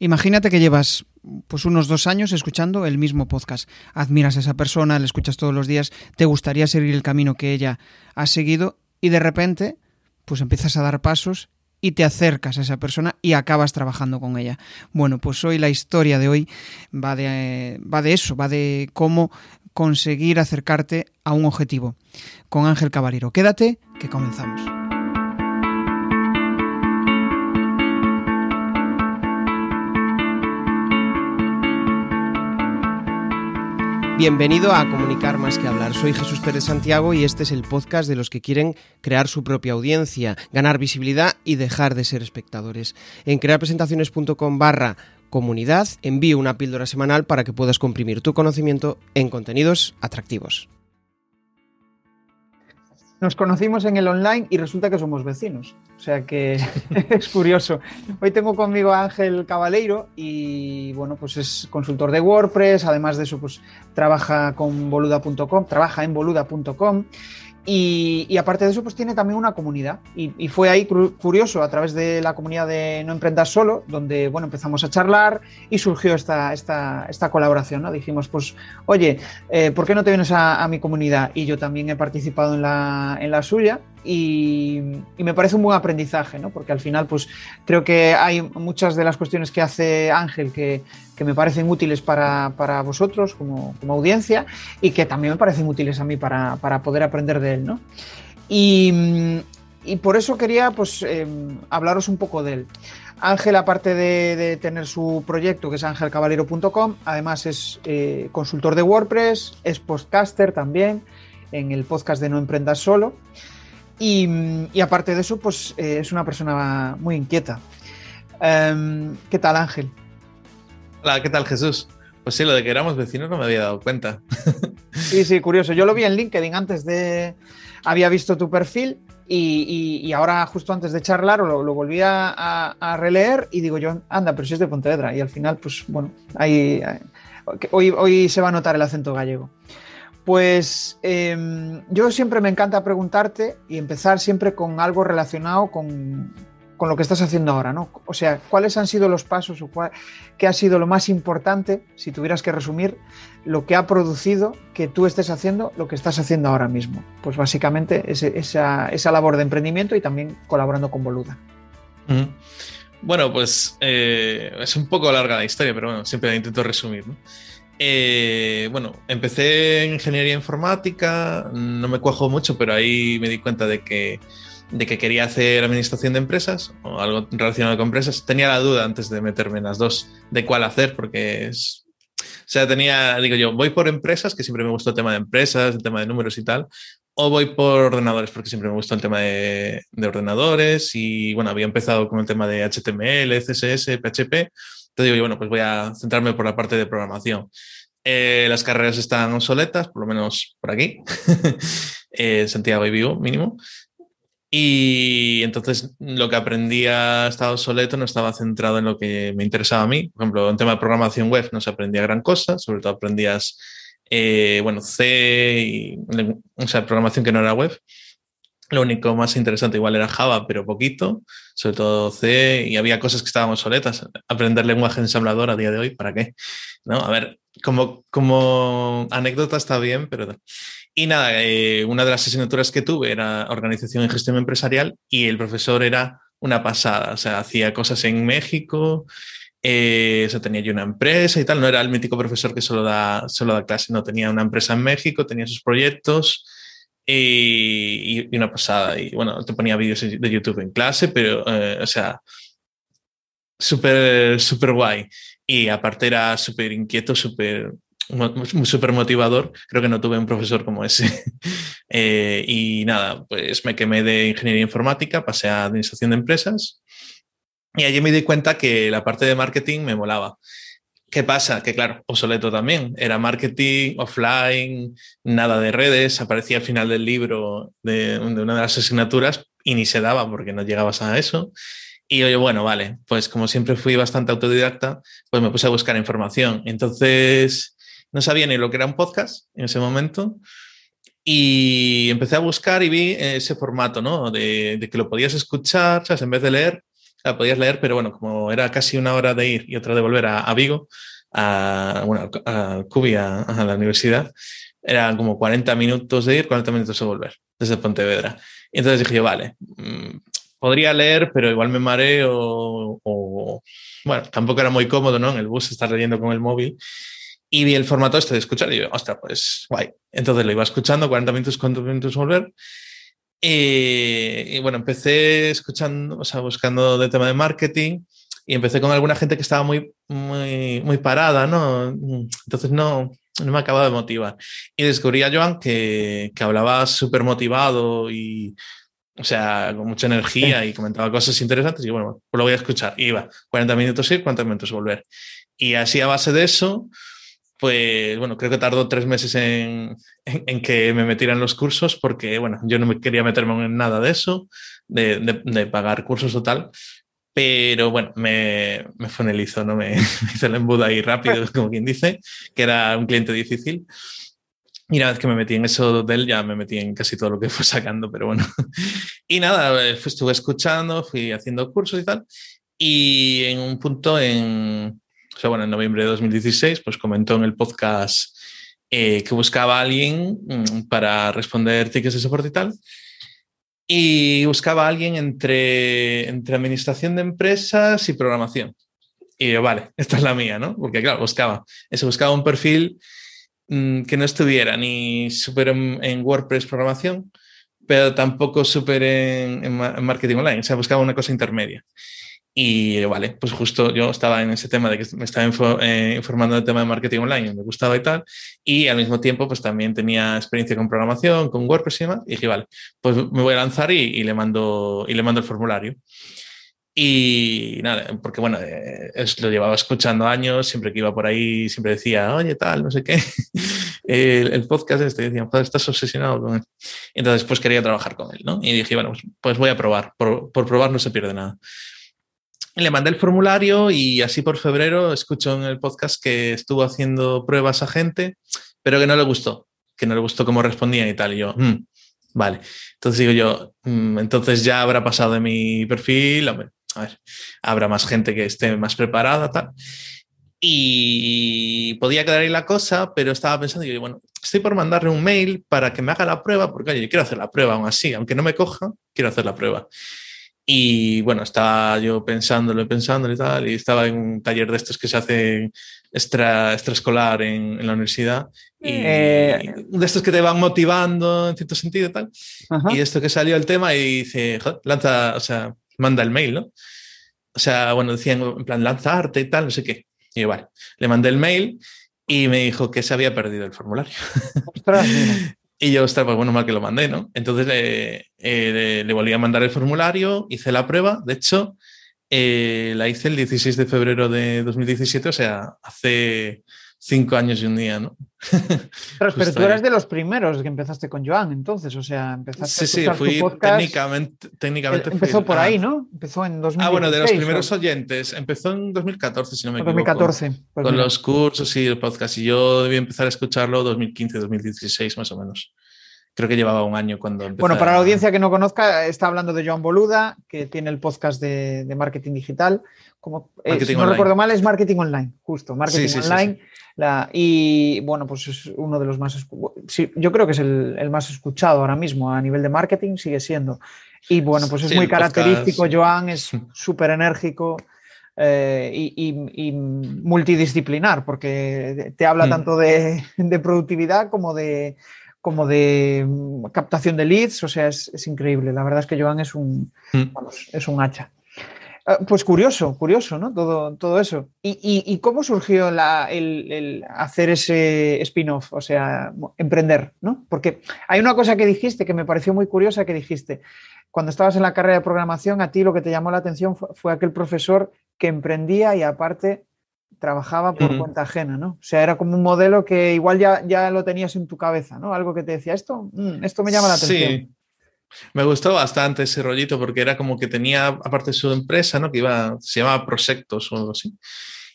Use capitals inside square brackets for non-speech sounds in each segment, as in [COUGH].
Imagínate que llevas pues unos dos años escuchando el mismo podcast. Admiras a esa persona, le escuchas todos los días, te gustaría seguir el camino que ella ha seguido y de repente pues empiezas a dar pasos y te acercas a esa persona y acabas trabajando con ella. Bueno, pues hoy la historia de hoy va de, va de eso, va de cómo conseguir acercarte a un objetivo. Con Ángel Caballero. Quédate, que comenzamos. Bienvenido a Comunicar más que hablar. Soy Jesús Pérez Santiago y este es el podcast de los que quieren crear su propia audiencia, ganar visibilidad y dejar de ser espectadores. En crearpresentaciones.com barra comunidad envío una píldora semanal para que puedas comprimir tu conocimiento en contenidos atractivos. Nos conocimos en el online y resulta que somos vecinos. O sea que [LAUGHS] es curioso. Hoy tengo conmigo a Ángel Cabaleiro y bueno, pues es consultor de WordPress, además de eso, pues trabaja con boluda.com, trabaja en boluda.com y, aparte de eso, pues tiene también una comunidad. Y, fue ahí curioso, a través de la comunidad de No Emprendas Solo, donde bueno, empezamos a charlar y surgió esta, esta, esta colaboración. ¿no? Dijimos, pues, oye, eh, ¿por qué no te vienes a, mi comunidad? Y yo también he participado en la, en la suya. Y, me parece un buen aprendizaje, ¿no? porque al final pues creo que hay muchas de las cuestiones que hace Ángel que, que me parecen útiles para, para vosotros como, como, audiencia y que también me parecen útiles a mí para, para poder aprender de él. ¿no? Y, y por eso quería pues, eh, hablaros un poco de él. Ángel, aparte de, de, tener su proyecto, que es angelcabalero.com, además es eh, consultor de WordPress, es podcaster también en el podcast de No Emprendas Solo. Y, y aparte de eso, pues eh, es una persona muy inquieta. Um, ¿Qué tal, Ángel? Hola, ¿qué tal Jesús? Pues sí, lo de que éramos vecinos no me había dado cuenta. [LAUGHS] Sí, sí, curioso. Yo lo vi en LinkedIn antes de... Había visto tu perfil y, ahora justo antes de charlar lo, lo volví a, releer y digo yo, anda, pero si es de Pontevedra. Y al final, pues bueno, ahí, hoy, hoy se va a notar el acento gallego. Pues em, yo siempre me encanta preguntarte y empezar siempre con algo relacionado con, con lo que estás haciendo ahora, ¿no? O sea, ¿cuáles han sido los pasos o qué ha sido lo más importante, si tuvieras que resumir, lo que ha producido que tú estés haciendo lo que estás haciendo ahora mismo? Pues básicamente esa, esa, labor de emprendimiento y también colaborando con Boluda. Bueno, pues eh, es un poco larga la historia, pero bueno, siempre la intento resumir. Eh, bueno, empecé en ingeniería informática, no me cuajo mucho, pero ahí me di cuenta de que de que quería hacer administración de empresas o algo relacionado con empresas. Tenía la duda antes de meterme en las dos de cuál hacer, porque es. O sea, tenía, digo yo, voy por empresas, que siempre me gustó el tema de empresas, el tema de números y tal, o voy por ordenadores, porque siempre me gustó el tema de, ordenadores y, bueno, había empezado con el tema de HTML, CSS, PHP. Entonces digo yo, bueno, pues voy a centrarme por la parte de programación. Eh, las carreras están obsoletas, por lo menos por aquí, [LAUGHS] en Santiago y Vigo mínimo. Y entonces lo que aprendía estaba obsoleto, no estaba centrado en lo que me interesaba a mí. Por ejemplo, en tema de programación web no se aprendía gran cosa, sobre todo aprendías, eh, bueno, C, y, o sea, programación que no era web. Lo único más interesante igual era Java, pero poquito, sobre todo C, y había cosas que estaban obsoletas. Aprender lenguaje ensamblador a día de hoy, ¿para qué? ¿No? A ver, como, como anécdota está bien, pero... Y nada, eh, una de las asignaturas que tuve era organización y gestión empresarial y el profesor era una pasada, o sea, hacía cosas en México, eh, tenía yo una empresa y tal, no era el mítico profesor que solo da, solo da clase, no, tenía una empresa en México, tenía sus proyectos y, una pasada. Y bueno, te ponía vídeos de YouTube en clase, pero, eh, o sea, súper, súper guay. Y aparte era súper inquieto, súper súper motivador. Creo que no tuve un profesor como ese. [LAUGHS] Eh, y nada, pues me quemé de ingeniería informática, pasé a administración de empresas y allí me di cuenta que la parte de marketing me molaba. ¿Qué pasa? Que claro, obsoleto también. Era marketing offline, nada de redes. Aparecía al final del libro de, una de las asignaturas y ni se daba porque no llegabas a eso. Y yo, bueno, vale, pues como siempre fui bastante autodidacta, pues me puse a buscar información. Entonces, no sabía ni lo que era un podcast en ese momento. Y empecé a buscar y vi ese formato, ¿no? De, que lo podías escuchar, ¿sabes? En vez de leer, la podías leer, pero bueno, como era casi una hora de ir y otra de volver a, Vigo, a, bueno, a Cubi, a, la universidad, eran como 40 minutos de ir, 40 minutos de volver desde Pontevedra. Y entonces dije yo, vale, mm, podría leer, pero igual me mareo o, bueno, tampoco era muy cómodo, ¿no? En el bus estar leyendo con el móvil. Y vi el formato este de escuchar y yo, ostras, pues guay. Entonces lo iba escuchando, 40 minutos, 40 minutos volver. Y, bueno, empecé escuchando, o sea, buscando de tema de marketing y empecé con alguna gente que estaba muy, muy, muy parada, ¿no? Entonces no, no me acababa de motivar. Y descubrí a Joan que, que hablaba súper motivado y, o sea, con mucha energía y comentaba cosas interesantes. Y bueno, pues lo voy a escuchar. Y iba 40 minutos ir, 40 minutos volver. Y así a base de eso, pues bueno, creo que tardó tres meses en, en, que me metieran los cursos porque, bueno, yo no me quería meterme en nada de eso, de, de, pagar cursos o tal. Pero bueno, me, me ¿no? Me, [LAUGHS] me hizo el embudo ahí rápido, [LAUGHS] como quien dice, que era un cliente difícil. Y una vez que me metí en eso de él, ya me metí en casi todo lo que fue sacando, pero bueno. [LAUGHS] Y nada, eh, estuve escuchando, fui haciendo cursos y tal. Y en un punto, en, o sea, bueno, en noviembre de 2016, pues comentó en el podcast eh, que buscaba a alguien mm, para responder tickets de soporte y tal. Y buscaba a alguien entre, entre administración de empresas y programación. Y yo, vale, [LAUGHS] esta es la mía, ¿no? Porque claro, buscaba, eso buscaba un perfil Mm, que no estuviera ni súper en, WordPress programación, pero tampoco súper en, marketing online. O sea, buscaba una cosa intermedia. Y vale, pues justo yo estaba en ese tema de que me estaba eh, informando del tema de marketing online, me gustaba y tal, y al mismo tiempo pues también tenía experiencia con programación, con WordPress y demás, y dije, vale, pues me voy a lanzar y, le, mando, y le mando el formulario. Y nada, porque bueno, eh, lo llevaba escuchando años, siempre que iba por ahí, siempre decía, oye, tal, no sé qué. [LAUGHS] el, podcast este, decía, joder, estás obsesionado con él. Entonces, pues quería trabajar con él, ¿no? Y dije, bueno, pues, pues voy a probar, por, por, probar no se pierde nada. Le mandé el formulario y así por febrero escucho en el podcast que estuvo haciendo pruebas a gente, pero que no le gustó, que no le gustó cómo respondía y tal. Y yo, mm, vale. Entonces digo yo, mm, entonces ya habrá pasado de mi perfil, a habrá más gente que esté más preparada, tal. Y podía quedar ahí la cosa, pero estaba pensando, yo, bueno, estoy por mandarle un mail para que me haga la prueba, porque oye, yo quiero hacer la prueba aún así, aunque no me coja, quiero hacer la prueba. Y bueno, estaba yo pensándolo y pensándolo y tal, y estaba en un taller de estos que se hace extra, extraescolar en, en la universidad, y eh, de estos que te van motivando en cierto sentido y tal. Y esto que salió el tema y dice, lanza, o sea, manda el mail, ¿no? O sea, bueno, decían en plan, lanzarte y tal, no sé qué. Y vale, le mandé el mail y me dijo que se había perdido el formulario. [LAUGHS] y yo, pues bueno, mal que lo mandé, ¿no? Entonces eh, le, volví a mandar el formulario, hice la prueba, de hecho, eh, la hice el 16 de febrero de 2017, o sea, hace cinco años y un día, ¿no? [LAUGHS] Pero, tú eras de los primeros que empezaste con Joan, entonces, o sea, empezaste sí, a sí, fui técnicamente, técnicamente Empezó por ahí, ¿no? Empezó en 2016. Ah, bueno, de los primeros oyentes. Empezó en 2014, si no me equivoco. 2014. Pues con los cursos y el podcast. Y yo debí empezar a escucharlo 2015, 2016, más o menos. Creo que llevaba un año cuando. Bueno, para la audiencia que no conozca, está hablando de Joan Boluda, que tiene el podcast de, marketing digital. Como, eh, si no recuerdo mal, es marketing online, justo, marketing online. y bueno, pues es uno de los más. yo creo que es el, más escuchado ahora mismo a nivel de marketing, sigue siendo. Y bueno, pues es muy característico. Joan es súper enérgico. Eh, y, multidisciplinar, porque te habla mm. tanto de, productividad como de, como de mm, captación de leads, o sea, es, increíble. La verdad es que Joan es un, mm. es un hacha. Ah, pues curioso, curioso, ¿no? Todo, todo eso. ¿Y, cómo surgió el, hacer ese spin-off, o sea, emprender, ¿no? Porque hay una cosa que dijiste que me pareció muy curiosa, que dijiste, cuando estabas en la carrera de programación, a ti lo que te llamó la atención fue aquel profesor que emprendía y aparte trabajaba por cuenta ajena, ¿no? O sea, era como un modelo que igual ya, ya lo tenías en tu cabeza, ¿no? Algo que te decía, esto, mm, esto me llama la atención. Sí. Me gustó bastante ese rollito porque era como que tenía, aparte de su empresa, ¿no? Que iba, se llamaba Prosectos o algo así.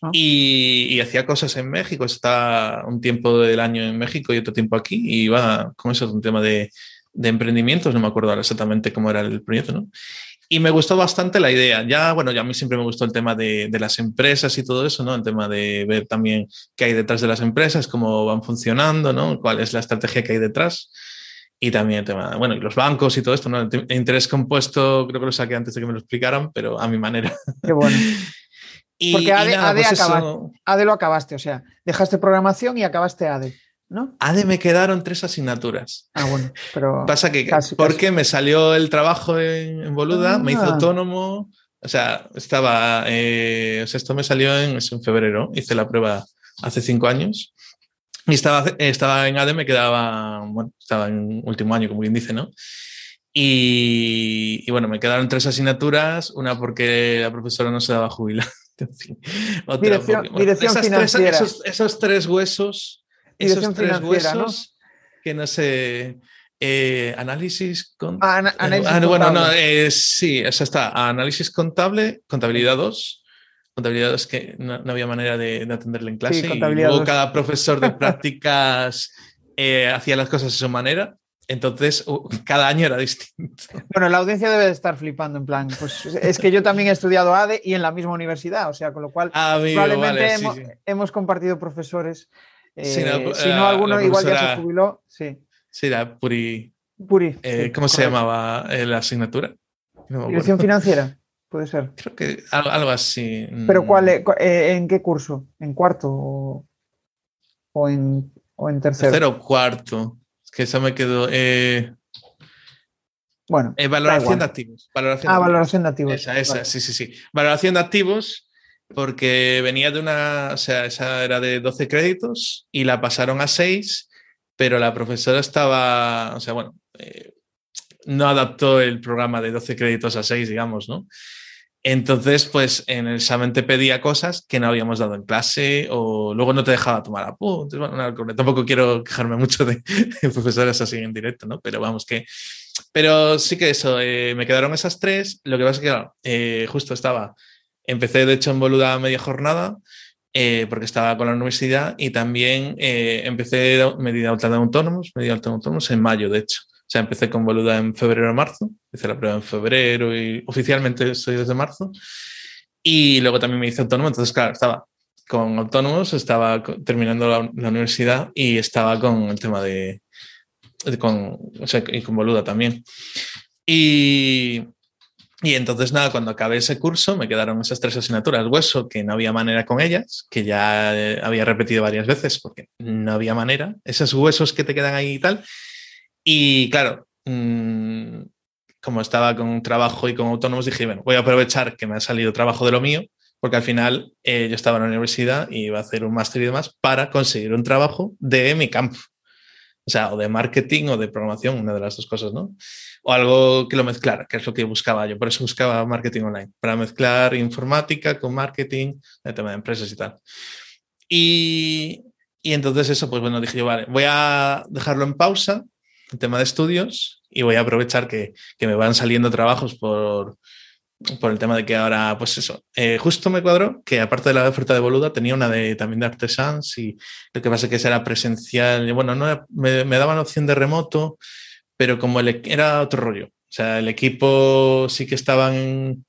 Ah. Y, hacía cosas en México, está un tiempo del año en México y otro tiempo aquí, y iba con eso, un tema de, de emprendimientos, no me acuerdo ahora exactamente cómo era el proyecto, ¿no? Y me gustó bastante la idea. Ya, bueno, ya a mí siempre me gustó el tema de, de, las empresas y todo eso, ¿no? El tema de ver también qué hay detrás de las empresas, cómo van funcionando, ¿no? Cuál es la estrategia que hay detrás. Y también el tema, bueno, y los bancos y todo esto, ¿no? El interés compuesto, creo que lo saqué antes de que me lo explicaran, pero a mi manera. Qué bueno. [LAUGHS] y, Porque ADE, y nada, ADE, pues acabaste, ADE, lo acabaste, o sea, dejaste programación y acabaste ADE. ¿No? ADE me quedaron tres asignaturas. Ah, bueno, pero. [LAUGHS] Pasa que, casi, porque casi. me salió el trabajo en, en Boluda, ah. me hizo autónomo, o sea, estaba. Eh, o sea, esto me salió en, en febrero, hice la prueba hace cinco años. Y estaba, estaba en ADE, me quedaba, bueno, estaba en último año, como bien dice, ¿no? Y, y, bueno, me quedaron tres asignaturas, una porque la profesora no se daba jubilar. [LAUGHS] Otra dirección, porque, bueno, dirección esas tres, esos, esos, tres huesos, esos tres huesos ¿no? que no sé, eh, análisis con... ah, análisis ah, bueno, no, eh, sí, eso está, análisis contable, contabilidad 2 contabilidad es que no, no, había manera de, de atenderle en clase. Sí, y luego cada [LAUGHS] profesor de prácticas eh, hacía las cosas de su manera. Entonces, uh, cada año era distinto. Bueno, la audiencia debe de estar flipando, en plan, pues es que yo también he estudiado ADE y en la misma universidad, o sea, con lo cual ah, amigo, probablemente vale, hemos, sí, sí. hemos, compartido profesores. Eh, si no, alguno igual ya se jubiló. Sí, sí era Puri. Puri. Eh, ¿Cómo correcto. se llamaba eh, la asignatura? No Dirección financiera puede ser. Creo que algo, así. ¿Pero cuál, eh, en qué curso? ¿En cuarto o, o, en, o en tercero? Tercero o cuarto. Es que eso me quedó. Bueno. Eh, valoración de activos. Valoración ah, de valoración de activos. Esa, esa, vale. sí, sí, sí. Valoración de activos, porque venía de una. O sea, esa era de 12 créditos y la pasaron a 6, pero la profesora estaba. O sea, bueno. Eh, no adaptó el programa de 12 créditos a 6, digamos, ¿no? Entonces, pues en el examen te pedía cosas que no habíamos dado en clase o luego no te dejaba tomar apuntes. Bueno, no, tampoco quiero quejarme mucho de, de, profesores así en directo, ¿no? Pero vamos que... Pero sí que eso, eh, me quedaron esas tres. Lo que pasa es que, claro, eh, justo estaba... Empecé, de hecho, en boluda media jornada eh, porque estaba con la universidad y también eh, empecé medida alta de autónomos, medida alta de autónomos en mayo, de hecho. O sea, empecé con boluda en febrero o marzo, hice la prueba en febrero y oficialmente estoy desde marzo. Y luego también me hice autónomo, entonces, claro, estaba con autónomos, estaba terminando la, la universidad y estaba con el tema de con, o sea, y con boluda también. Y, y entonces, nada, cuando acabé ese curso me quedaron esas tres asignaturas. Hueso, que no había manera con ellas, que ya había repetido varias veces porque no había manera. Esos huesos que te quedan ahí y tal. Y claro, mmm, como estaba con trabajo y con autónomos, dije, bueno, voy a aprovechar que me ha salido trabajo de lo mío, porque al final eh, yo estaba en la universidad y iba a hacer un máster y demás para conseguir un trabajo de mi campo. O sea, o de marketing o de programación, una de las dos cosas, ¿no? O algo que lo mezclara, que es lo que buscaba yo. Por eso buscaba marketing online, para mezclar informática con marketing, el tema de empresas y tal. Y, y entonces eso, pues bueno, dije yo, vale, voy a dejarlo en pausa el tema de estudios y voy a aprovechar que, que me van saliendo trabajos por, por el tema de que ahora, pues eso, eh, justo me cuadró que aparte de la oferta de Boluda tenía una de también de Artesans y lo que pasa es que esa era presencial, bueno, no me, me, daban opción de remoto, pero como el, era otro rollo, o sea, el equipo sí que estaban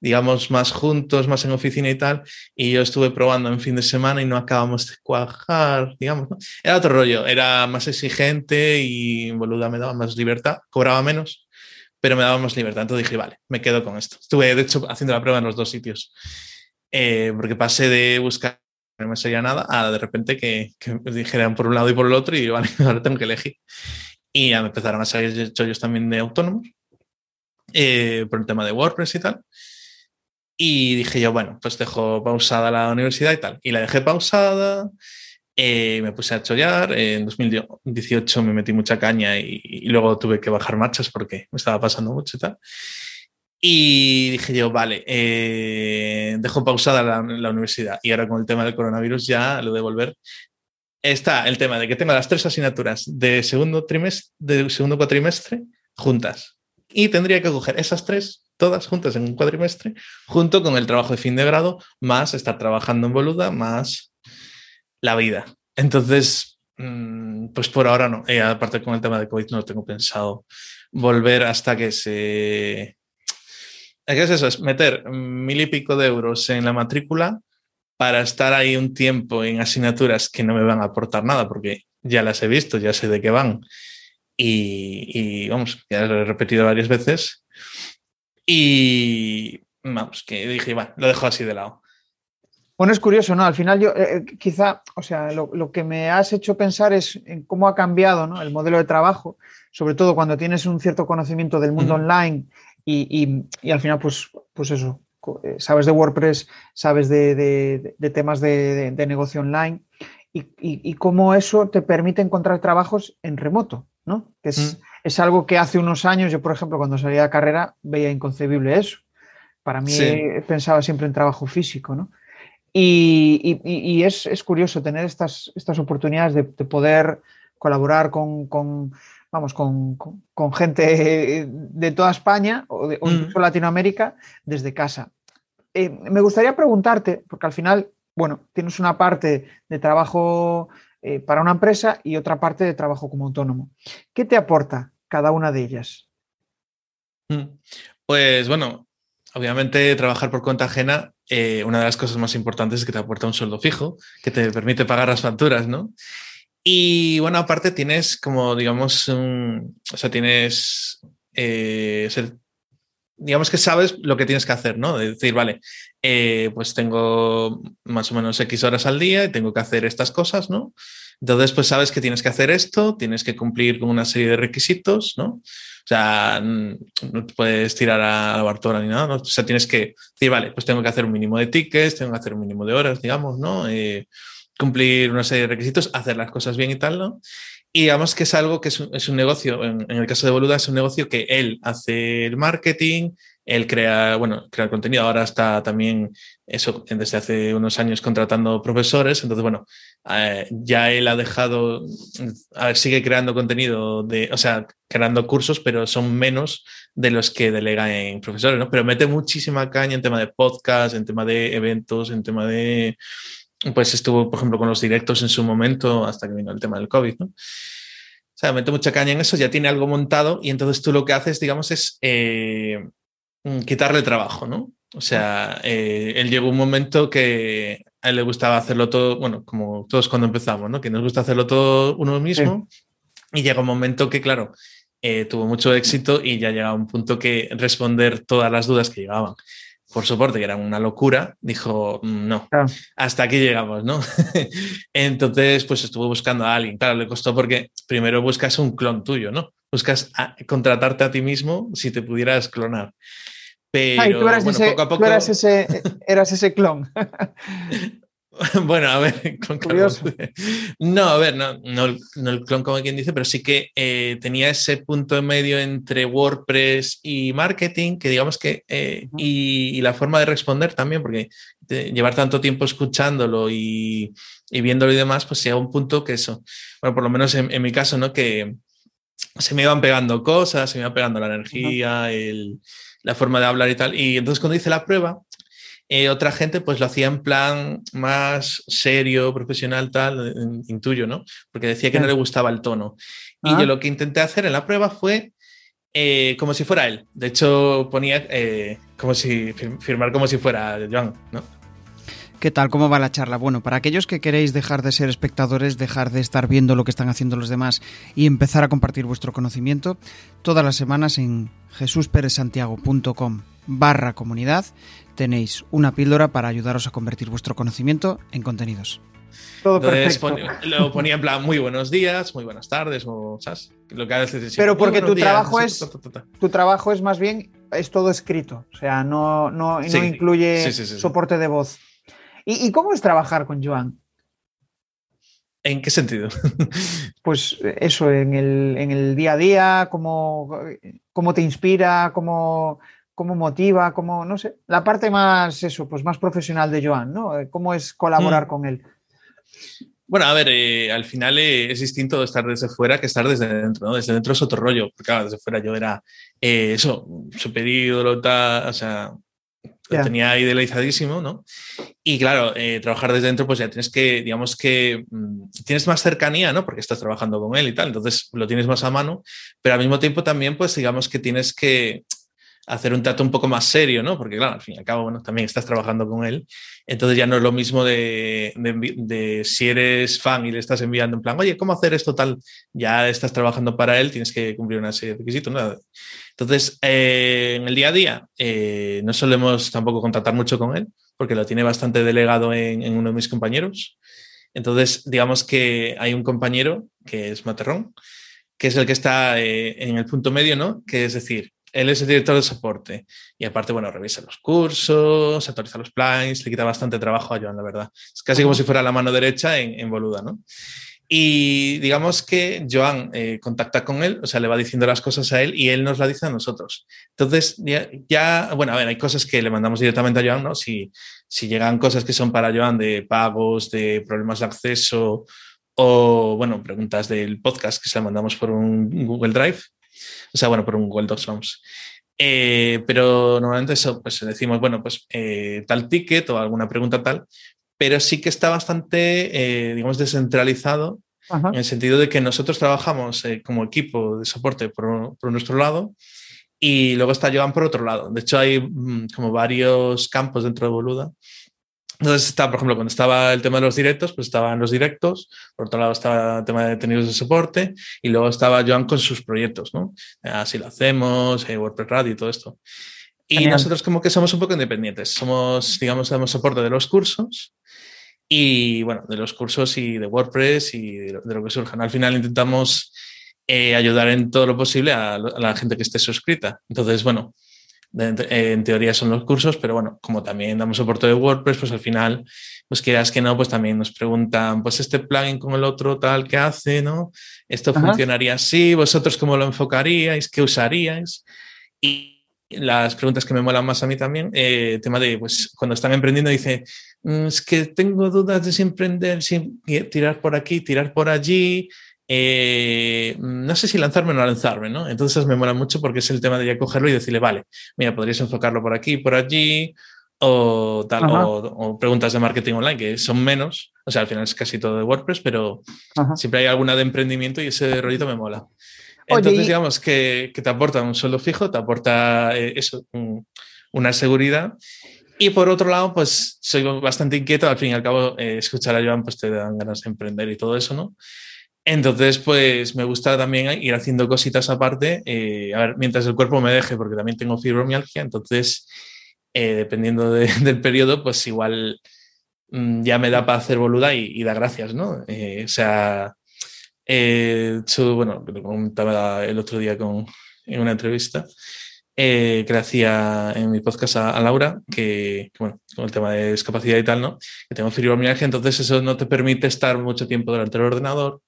digamos, más juntos, más en oficina y tal, y yo estuve probando en fin de semana y no acabamos de cuajar, digamos, ¿no? Era otro rollo, era más exigente y boluda me daba más libertad, cobraba menos, pero me daba más libertad, entonces dije, vale, me quedo con esto. Estuve, de hecho, haciendo la prueba en los dos sitios, eh, porque pasé de buscar no me salía nada a de repente que, que dijeran por un lado y por el otro y vale, [LAUGHS] ahora tengo que elegir. Y ya empezaron a salir chollos también de autónomos, eh, por el tema de WordPress y tal. Y dije yo, bueno, pues dejo pausada la universidad y tal. Y la dejé pausada, eh, me puse a chollar, en 2018 me metí mucha caña y, y, luego tuve que bajar marchas porque me estaba pasando mucho y tal. Y dije yo, vale, eh, dejo pausada la, la, universidad y ahora con el tema del coronavirus ya lo de volver. Está el tema de que tengo las tres asignaturas de segundo trimestre, de segundo cuatrimestre juntas y tendría que coger esas tres todas juntas en un cuatrimestre, junto con el trabajo de fin de grado, más estar trabajando en Boluda, más la vida. Entonces, mmm, pues por ahora no. Eh, aparte con el tema de COVID no tengo pensado volver hasta que se ¿Qué es eso? Es meter mil y pico de euros en la matrícula para estar ahí un tiempo en asignaturas que no me van a aportar nada, porque ya las he visto, ya sé de qué van. Y, vamos, ya lo he repetido varias veces. Y vamos, que dije, va, lo dejo así de lado. Bueno, es curioso, ¿no? Al final yo, eh, eh, quizá, o sea, lo, que me has hecho pensar es en cómo ha cambiado ¿no? el modelo de trabajo, sobre todo cuando tienes un cierto conocimiento del mundo online y, al final, pues, pues eso, sabes de WordPress, sabes de, temas de, negocio online y, cómo eso te permite encontrar trabajos en remoto, ¿no? Que es, es, algo que hace unos años, yo por ejemplo, cuando salía de carrera, veía inconcebible eso. Para mí pensaba siempre en trabajo físico, ¿no? Y, es, curioso tener estas, estas oportunidades de, poder colaborar con, vamos, con, gente de toda España o, de, mm. incluso Latinoamérica desde casa. Eh, me gustaría preguntarte, porque al final, bueno, tienes una parte de trabajo eh, para una empresa y otra parte de trabajo como autónomo. ¿Qué te aporta cada una de ellas? Mm. Pues bueno, obviamente trabajar por cuenta ajena, eh, una de las cosas más importantes es que te aporta un sueldo fijo, que te permite pagar las facturas, ¿no? Y bueno, aparte tienes como, digamos, o sea, tienes, eh, digamos que sabes lo que tienes que hacer, ¿no? De decir, vale, eh, pues tengo más o menos X horas al día y tengo que hacer estas cosas, ¿no? Entonces, pues sabes que tienes que hacer esto, tienes que cumplir con una serie de requisitos, ¿no? O sea, no puedes tirar a la Bartora ni nada, ¿no? O sea, tienes que decir, vale, pues tengo que hacer un mínimo de tickets, tengo que hacer un mínimo de horas, digamos, ¿no? Eh, cumplir una serie de requisitos, hacer las cosas bien y tal, ¿no? Y digamos que es algo que es un, negocio, en, el caso de Boluda, es un negocio que él hace el marketing, él crea, bueno, crea contenido, ahora está también, eso, desde hace unos años contratando profesores, entonces, bueno, eh, ya él ha dejado, a ver, sigue creando contenido, de, o sea, creando cursos, pero son menos de los que delega en profesores, ¿no? Pero mete muchísima caña en tema de podcast, en tema de eventos, en tema de, pues estuvo, por ejemplo, con los directos en su momento, hasta que vino el tema del COVID, ¿no? O sea, mete mucha caña en eso, ya tiene algo montado y entonces tú lo que haces, digamos, es eh, Mm, quitarle trabajo, ¿no? O sea, eh, él llegó un momento que a él le gustaba hacerlo todo, bueno, como todos cuando empezamos, ¿no? Que nos gusta hacerlo todo uno mismo. Y llega un momento que, claro, eh, tuvo mucho éxito y ya llegaba un punto que responder todas las dudas que llegaban por soporte, que era una locura, dijo, mm, no, hasta aquí llegamos, ¿no? [LAUGHS] Entonces, pues estuvo buscando a alguien. Claro, le costó porque primero buscas un clon tuyo, ¿no? Buscas contratarte a ti mismo si te pudieras clonar. Pero bueno, poco a poco... eras ese, eras ese clon. [LAUGHS] [LAUGHS] bueno, a ver, no, a ver, no, no, el clon como quien dice, pero sí que eh, tenía ese punto en medio entre WordPress y marketing, que digamos que, eh, y, la forma de responder también, porque llevar tanto tiempo escuchándolo y, viéndolo y demás, pues llega un punto que eso, bueno, por lo menos en mi caso, ¿no? Que se me iban pegando cosas, se me iba pegando la energía, la forma de hablar y tal. Y entonces cuando hice la prueba, eh, otra gente pues lo hacía en plan más serio, profesional, tal, intuyo, ¿no? Porque decía que no le gustaba el tono. Y yo ah. lo que intenté hacer en la prueba fue eh, como si fuera él. De hecho, ponía eh, como si firmar como si fuera Joan, ¿no? ¿Qué tal? ¿Cómo va la charla? Bueno, para aquellos que queréis dejar de ser espectadores, dejar de estar viendo lo que están haciendo los demás y empezar a compartir vuestro conocimiento, todas las semanas en jesusperezsantiago.com barra comunidad tenéis una píldora para ayudaros a convertir vuestro conocimiento en contenidos. Todo perfecto. lo ponía en plan muy buenos días, muy buenas tardes, o ¿sabes? Lo que haces Pero porque tu trabajo es tu trabajo es más bien es todo escrito, o sea, no, no, no incluye soporte de voz. ¿Y, cómo es trabajar con Joan? ¿En qué sentido? [LAUGHS] pues eso, en el, día a día, cómo, cómo te inspira, cómo, cómo motiva, cómo, no sé, la parte más, eso, pues más profesional de Joan, ¿no? ¿Cómo es colaborar mm. con él? Bueno, a ver, eh, al final eh, es distinto estar desde fuera que estar desde dentro, ¿no? Desde dentro es otro rollo, porque claro, desde fuera yo era eh, eso, su pedido, tal, o sea, lo tenía idealizadísimo, ¿no? Y claro, eh, trabajar desde dentro, pues ya tienes que, digamos que mm, tienes más cercanía, ¿no? Porque estás trabajando con él y tal, entonces lo tienes más a mano, pero al mismo tiempo también, pues digamos que tienes que hacer un trato un poco más serio, ¿no? Porque claro, al fin y al cabo, bueno, también estás trabajando con él. Entonces ya no es lo mismo de, si eres fan y le estás enviando en plan, oye, ¿cómo hacer esto tal? Ya estás trabajando para él, tienes que cumplir una serie de requisitos. ¿no? Entonces, eh, en el día a día eh, no solemos tampoco contactar mucho con él, porque lo tiene bastante delegado en, en uno de mis compañeros. Entonces, digamos que hay un compañero que es Materrón, que es el que está eh, en el punto medio, ¿no? Que es decir, él es el director de soporte y aparte, bueno, revisa los cursos, actualiza los plans, le quita bastante trabajo a Joan, la verdad. Es casi como si fuera la mano derecha en, en Boluda, ¿no? Y digamos que Joan eh, contacta con él, o sea, le va diciendo las cosas a él y él nos las dice a nosotros. Entonces, ya, ya, bueno, a ver, hay cosas que le mandamos directamente a Joan, ¿no? Si, si llegan cosas que son para Joan de pagos, de problemas de acceso o, bueno, preguntas del podcast que se las mandamos por un Google Drive, o sea, bueno, por un Google Docs, eh, pero normalmente eso, pues decimos, bueno, pues eh, tal ticket o alguna pregunta tal, pero sí que está bastante, eh, digamos, descentralizado Ajá. en el sentido de que nosotros trabajamos eh, como equipo de soporte por, por, nuestro lado y luego está Joan por otro lado. De hecho, hay mmm, como varios campos dentro de Boluda. Entonces está, por ejemplo, cuando estaba el tema de los directos, pues estaban los directos, por otro lado estaba el tema de detenidos de soporte y luego estaba Joan con sus proyectos, ¿no? Así lo hacemos, eh, WordPress Radio y todo esto. Y nosotros como que somos un poco independientes, somos, digamos, damos soporte de los cursos y bueno, de los cursos y de WordPress y de lo, que surjan. Al final intentamos eh, ayudar en todo lo posible a, a, la gente que esté suscrita. Entonces, bueno, en teoría son los cursos, pero bueno, como también damos soporte de WordPress, pues al final, pues quieras que no, pues también nos preguntan, pues este plugin con el otro tal que hace, ¿no? Esto Ajá. funcionaría así, vosotros cómo lo enfocaríais, qué usaríais. Y las preguntas que me molan más a mí también, eh, tema de, pues, cuando están emprendiendo, dice, mm, es que tengo dudas de si emprender, si tirar por aquí, tirar por allí, eh, no sé si lanzarme o no lanzarme, ¿no? Entonces me mola mucho porque es el tema de ya cogerlo y decirle, vale, mira, podrías enfocarlo por aquí, por allí, o tal, o, o, preguntas de marketing online, que son menos, o sea, al final es casi todo de WordPress, pero Ajá. siempre hay alguna de emprendimiento y ese rollito me mola. Entonces, Oye, digamos que, que, te aporta un sueldo fijo, te aporta eh, eso, un, una seguridad. Y por otro lado, pues soy bastante inquieto. Al fin y al cabo, eh, escuchar a Joan, pues te dan ganas de emprender y todo eso, ¿no? Entonces, pues me gusta también ir haciendo cositas aparte, eh, a ver, mientras el cuerpo me deje, porque también tengo fibromialgia. Entonces, eh, dependiendo de, [LAUGHS] del periodo, pues igual mmm, ya me da para hacer boluda y, y da gracias, ¿no? Eh, o sea, eh, hecho, bueno, lo comentaba el otro día con, en una entrevista eh, que hacía en mi podcast a, a Laura, que, que, bueno, con el tema de discapacidad y tal, ¿no? Que tengo fibromialgia, entonces eso no te permite estar mucho tiempo delante del ordenador.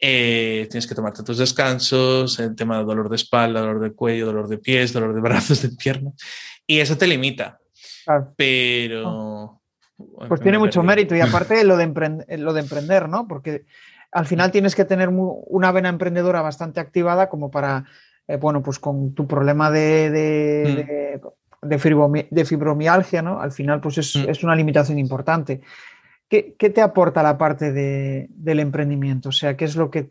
Eh, tienes que tomarte tus descansos, el tema de dolor de espalda, dolor de cuello, dolor de pies, dolor de [LAUGHS] brazos, de piernas, y eso te limita. Claro. Pero. Pues tiene mucho mérito y aparte [LAUGHS] lo de, emprender, lo de emprender, ¿no? Porque al final tienes que tener una vena emprendedora bastante activada como para, eh, bueno, pues con tu problema de, de, mm. de, de, fibromi de, fibromialgia, ¿no? Al final, pues es, mm. es una limitación importante. ¿Qué, ¿Qué, te aporta la parte del emprendimiento? O sea, ¿qué es, lo que,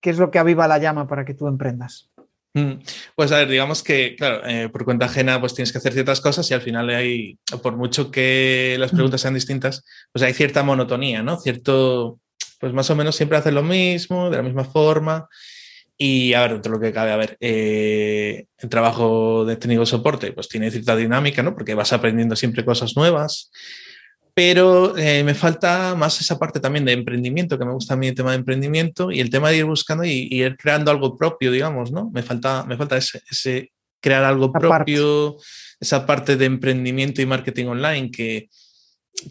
¿qué es lo que aviva la llama para que tú emprendas? Mm. Pues a ver, digamos que, claro, eh, por cuenta ajena, pues tienes que hacer ciertas cosas y al final hay, por mucho que las preguntas sean distintas, pues hay cierta monotonía, ¿no? Cierto, pues más o menos siempre hacen lo mismo, de la misma forma. Y a ver, dentro de lo que cabe, a ver, eh, el trabajo de técnico de soporte, pues tiene cierta dinámica, ¿no? Porque vas aprendiendo siempre cosas nuevas. Pero eh, me falta más esa parte también de emprendimiento, que me gusta a mí el tema de emprendimiento y el tema de ir buscando y, y ir creando algo propio, digamos, ¿no? Me falta, me falta ese, ese crear algo propio, parte. esa parte de emprendimiento y marketing online que,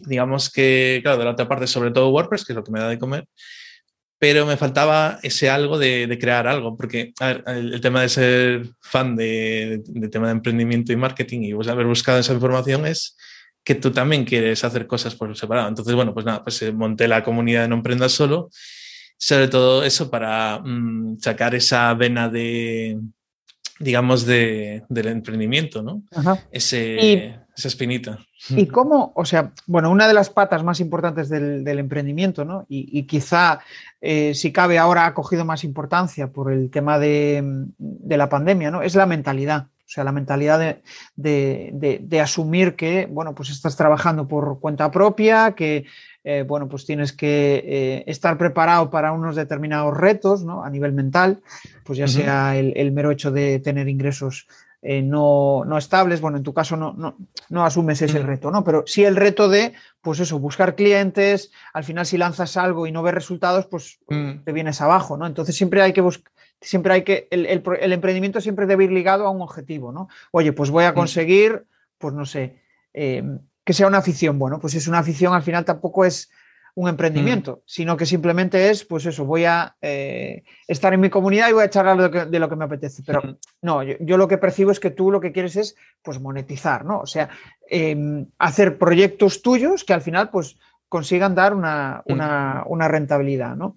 digamos que, claro, de la otra parte, sobre todo WordPress, que es lo que me da de comer, pero me faltaba ese algo de, de crear algo, porque a ver, el, el, tema de ser fan de, de, de, tema de emprendimiento y marketing y pues, haber buscado esa información es que tú también quieres hacer cosas por separado. Entonces, bueno, pues nada, pues monté la comunidad de No Emprendas Solo, sobre todo eso para mmm, sacar esa vena de, digamos, de, del emprendimiento, ¿no? Ajá. Ese, y, esa espinita. ¿Y cómo, o sea, bueno, una de las patas más importantes del, del emprendimiento, ¿no? Y, y quizá, eh, si cabe, ahora ha cogido más importancia por el tema de, de, la pandemia, ¿no? Es la mentalidad. O sea, la mentalidad de, asumir que, bueno, pues estás trabajando por cuenta propia, que, eh, bueno, pues tienes que eh, estar preparado para unos determinados retos, ¿no? A nivel mental, pues ya sea el, mero hecho de tener ingresos eh, no, estables, bueno, en tu caso no, no, asumes ese reto, ¿no? Pero sí el reto de, pues eso, buscar clientes, al final si lanzas algo y no ves resultados, pues mm. te vienes abajo, ¿no? Entonces siempre hay que buscar, siempre hay que, el, emprendimiento siempre debe ir ligado a un objetivo, ¿no? Oye, pues voy a mm. conseguir, pues no sé, eh, que sea una afición. Bueno, pues es una afición, al final tampoco es un emprendimiento, mm. sino que simplemente es, pues eso, voy a eh, estar en mi comunidad y voy a charlar de lo que, me apetece. Pero no, yo, lo que percibo es que tú lo que quieres es, pues, monetizar, ¿no? O sea, em, hacer proyectos tuyos que al final, pues, consigan dar una, una, rentabilidad, ¿no?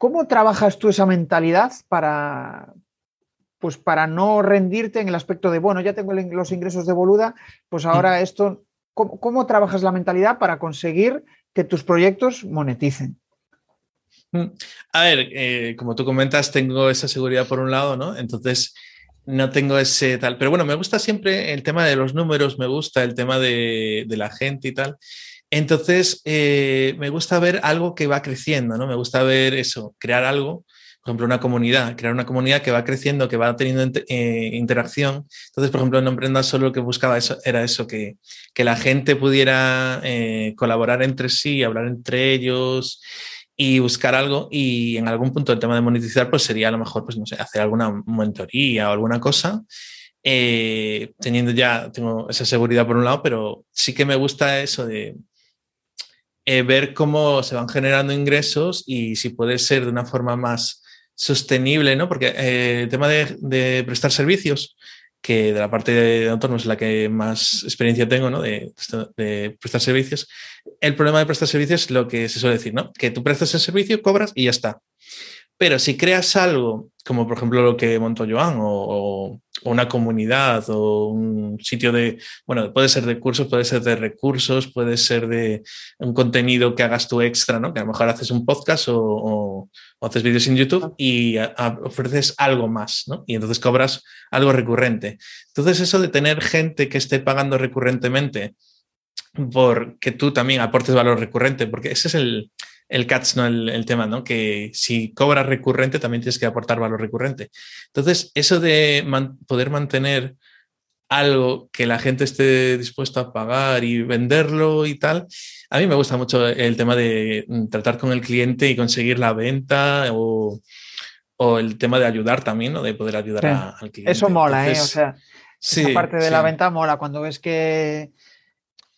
¿Cómo trabajas tú esa mentalidad para, pues para no rendirte en el aspecto de, bueno, ya tengo los ingresos de boluda, pues ahora esto, ¿cómo, trabajas la mentalidad para conseguir que tus proyectos moneticen. Mm. A ver, eh, como tú comentas, tengo esa seguridad por un lado, ¿no? Entonces, no tengo ese tal. Pero bueno, me gusta siempre el tema de los números, me gusta el tema de, la gente y tal. Entonces, eh, me gusta ver algo que va creciendo, ¿no? Me gusta ver eso, crear algo por ejemplo, una comunidad, crear una comunidad que va creciendo, que va teniendo eh, interacción. Entonces, por ejemplo, en Emprenda solo lo que buscaba eso, era eso, que, que la gente pudiera eh, colaborar entre sí, hablar entre ellos y buscar algo. Y en algún punto el tema de monetizar, pues sería a lo mejor, pues no sé, hacer alguna mentoría o alguna cosa. Teniendo ya, tengo esa seguridad por un lado, pero sí que me gusta eso de ver cómo se van generando ingresos y si puede ser de una forma más sostenible, ¿no? Porque eh, el tema de, prestar servicios, que de la parte de autónomos es la que más experiencia tengo, ¿no? De, prestar servicios. El problema de prestar servicios es lo que se suele decir, ¿no? Que tú prestas el servicio, cobras y ya está. Pero si creas algo, como por ejemplo lo que montó Joan, o, una comunidad, o un sitio de, bueno, puede ser de cursos, puede ser de recursos, puede ser de un contenido que hagas tú extra, ¿no? Que a lo mejor haces un podcast o, haces vídeos en YouTube y ofreces algo más, ¿no? Y entonces cobras algo recurrente. Entonces eso de tener gente que esté pagando recurrentemente porque tú también aportes valor recurrente, porque ese es el, el catch, ¿no? El, tema, ¿no? Que si cobras recurrente, también tienes que aportar valor recurrente. Entonces, eso de poder mantener algo que la gente esté dispuesta a pagar y venderlo y tal, a mí me gusta mucho el tema de mm, tratar con el cliente y conseguir la venta o, el tema de ayudar también, ¿no? De poder ayudar al cliente. Eso mola, ¿eh? O sea, sí, esa parte de la venta mola cuando ves que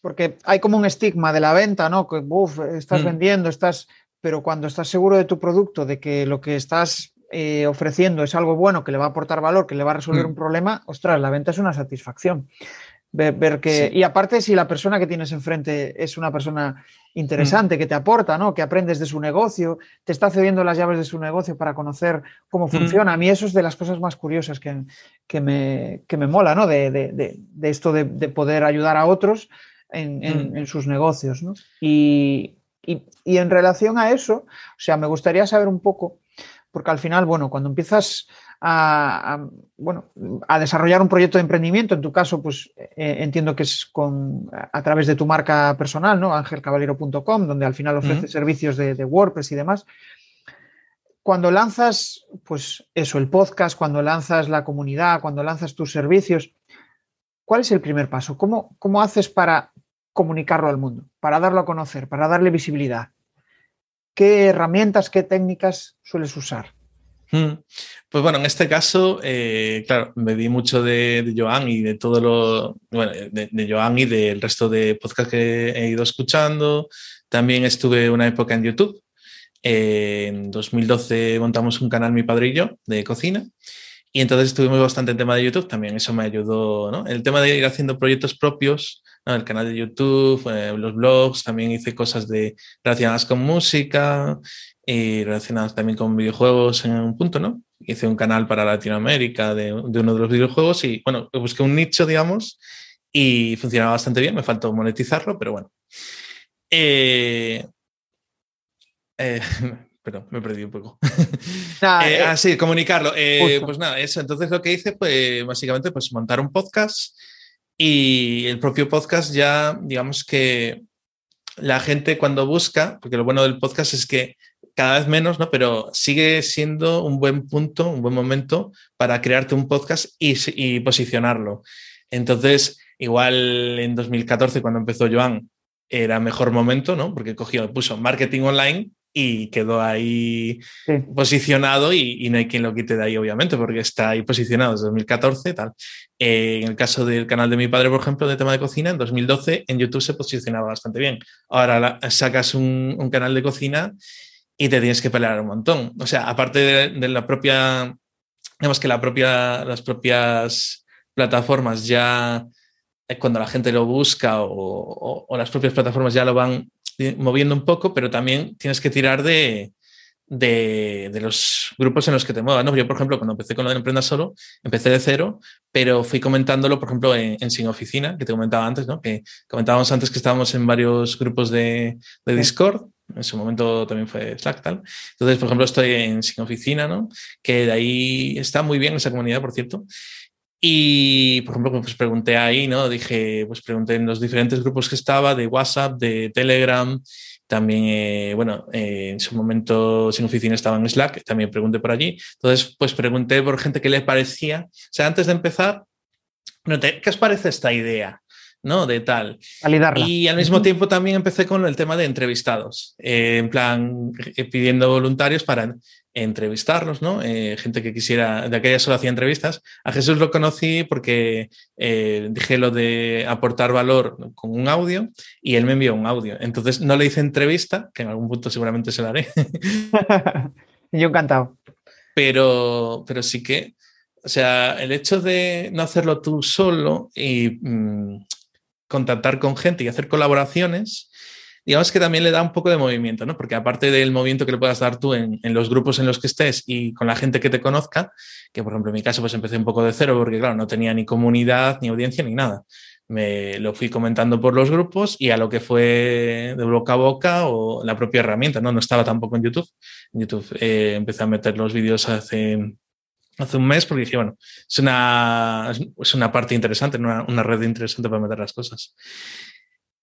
porque hay como un estigma de la venta, ¿no? Que uf, estás mm. vendiendo, estás, pero cuando estás seguro de tu producto, de que lo que estás eh, ofreciendo es algo bueno, que le va a aportar valor, que le va a resolver mm. un problema, ostras, la venta es una satisfacción. Ver, que, Y aparte, si la persona que tienes enfrente es una persona interesante, mm. que te aporta, ¿no? que aprendes de su negocio, te está cediendo las llaves de su negocio para conocer cómo funciona. A mí eso es de las cosas más curiosas que, que, me, que me, mola, ¿no? de, de, de esto de, poder ayudar a otros Mm. en, sus negocios. ¿no? Y, en relación a eso, o sea, me gustaría saber un poco, porque al final, bueno, cuando empiezas a, bueno, a desarrollar un proyecto de emprendimiento, en tu caso, pues eh, entiendo que es con, a través de tu marca personal, ¿no? angelcabalero.com, donde al final ofrece servicios de, de WordPress y demás cuando lanzas, pues eso, el podcast, cuando lanzas la comunidad, cuando lanzas tus servicios, ¿cuál es el primer paso? ¿Cómo, cómo haces para comunicarlo al mundo, para darlo a conocer, para darle visibilidad? ¿Qué herramientas, qué técnicas sueles usar? Hmm. Pues bueno, en este caso, eh, claro, me vi mucho de, Joan y de todo lo, bueno, de, Joan y del resto de podcasts que he ido escuchando. También estuve una época en YouTube. en 2012 montamos un canal, mi padre y yo, de cocina. Y entonces estuvimos bastante en tema de YouTube, también eso me ayudó, ¿no? El tema de ir haciendo proyectos propios, el canal de YouTube, eh, los blogs, también hice cosas de, relacionadas con música y relacionadas también con videojuegos en un punto, ¿no? Hice un canal para Latinoamérica de, de uno de los videojuegos y, bueno, busqué un nicho, digamos, y funcionaba bastante bien, me faltó monetizarlo, pero bueno. Eh, eh, [LAUGHS] pero me perdido un poco. [LAUGHS] eh, eh, ah, sí, comunicarlo. Pues nada, eso. Entonces lo que hice fue básicamente pues montar un podcast y el propio podcast ya, digamos que la gente cuando busca, porque lo bueno del podcast es que cada vez menos, ¿no? Pero sigue siendo un buen punto, un buen momento para crearte un podcast y, y posicionarlo. Entonces, igual en 2014, cuando empezó Joan, era mejor momento, ¿no? Porque cogió, puso marketing online y quedó ahí posicionado y, no hay quien lo quite de ahí, obviamente, porque está ahí posicionado desde 2014 tal. Eh, en el caso del canal de mi padre, por ejemplo, de tema de cocina, en 2012 en YouTube se posicionaba bastante bien. Ahora sacas un, un, canal de cocina y te tienes que pelear un montón. O sea, aparte de, la propia, digamos que la propia, las propias plataformas ya, eh, cuando la gente lo busca o, o las propias plataformas ya lo van moviendo un poco, pero también tienes que tirar de, de, de, los grupos en los que te muevas. ¿no? Yo, por ejemplo, cuando empecé con lo de Emprenda Solo, empecé de cero, pero fui comentándolo, por ejemplo, en, Sin Oficina, que te comentaba antes, ¿no? que comentábamos antes que estábamos en varios grupos de, de Discord. En su momento también fue Slack, tal. Entonces, por ejemplo, estoy en Sin Oficina, ¿no? Que de ahí está muy bien esa comunidad, por cierto. Y, por ejemplo, pues pregunté ahí, ¿no? Dije, pues pregunté en los diferentes grupos que estaba, de WhatsApp, de Telegram, también, eh, bueno, eh, en su momento sin oficina estaba en Slack, también pregunté por allí. Entonces, pues pregunté por gente que le parecía, o sea, antes de empezar, ¿qué os parece esta idea? ¿no? De tal. Y al mismo tiempo también empecé con el tema de entrevistados, eh, en plan pidiendo voluntarios para entrevistarlos, ¿no? Eh, gente que quisiera, de aquella solo hacía entrevistas. A Jesús lo conocí porque eh, dije lo de aportar valor con un audio y él me envió un audio. Entonces no le hice entrevista, que en algún punto seguramente se la haré. [LAUGHS] Yo encantado. Pero, pero sí que, o sea, el hecho de no hacerlo tú solo y mm, contactar con gente y hacer colaboraciones, digamos que también le da un poco de movimiento, ¿no? Porque aparte del movimiento que le puedas dar tú en, los grupos en los que estés y con la gente que te conozca, que por ejemplo en mi caso pues empecé un poco de cero porque claro, no tenía ni comunidad, ni audiencia, ni nada. Me lo fui comentando por los grupos y a lo que fue de boca a boca o la propia herramienta, ¿no? No estaba tampoco en YouTube. En YouTube eh, empecé a meter los vídeos hace, hace un mes porque dije, bueno, es una, es una parte interesante, una, una red interesante para meter las cosas.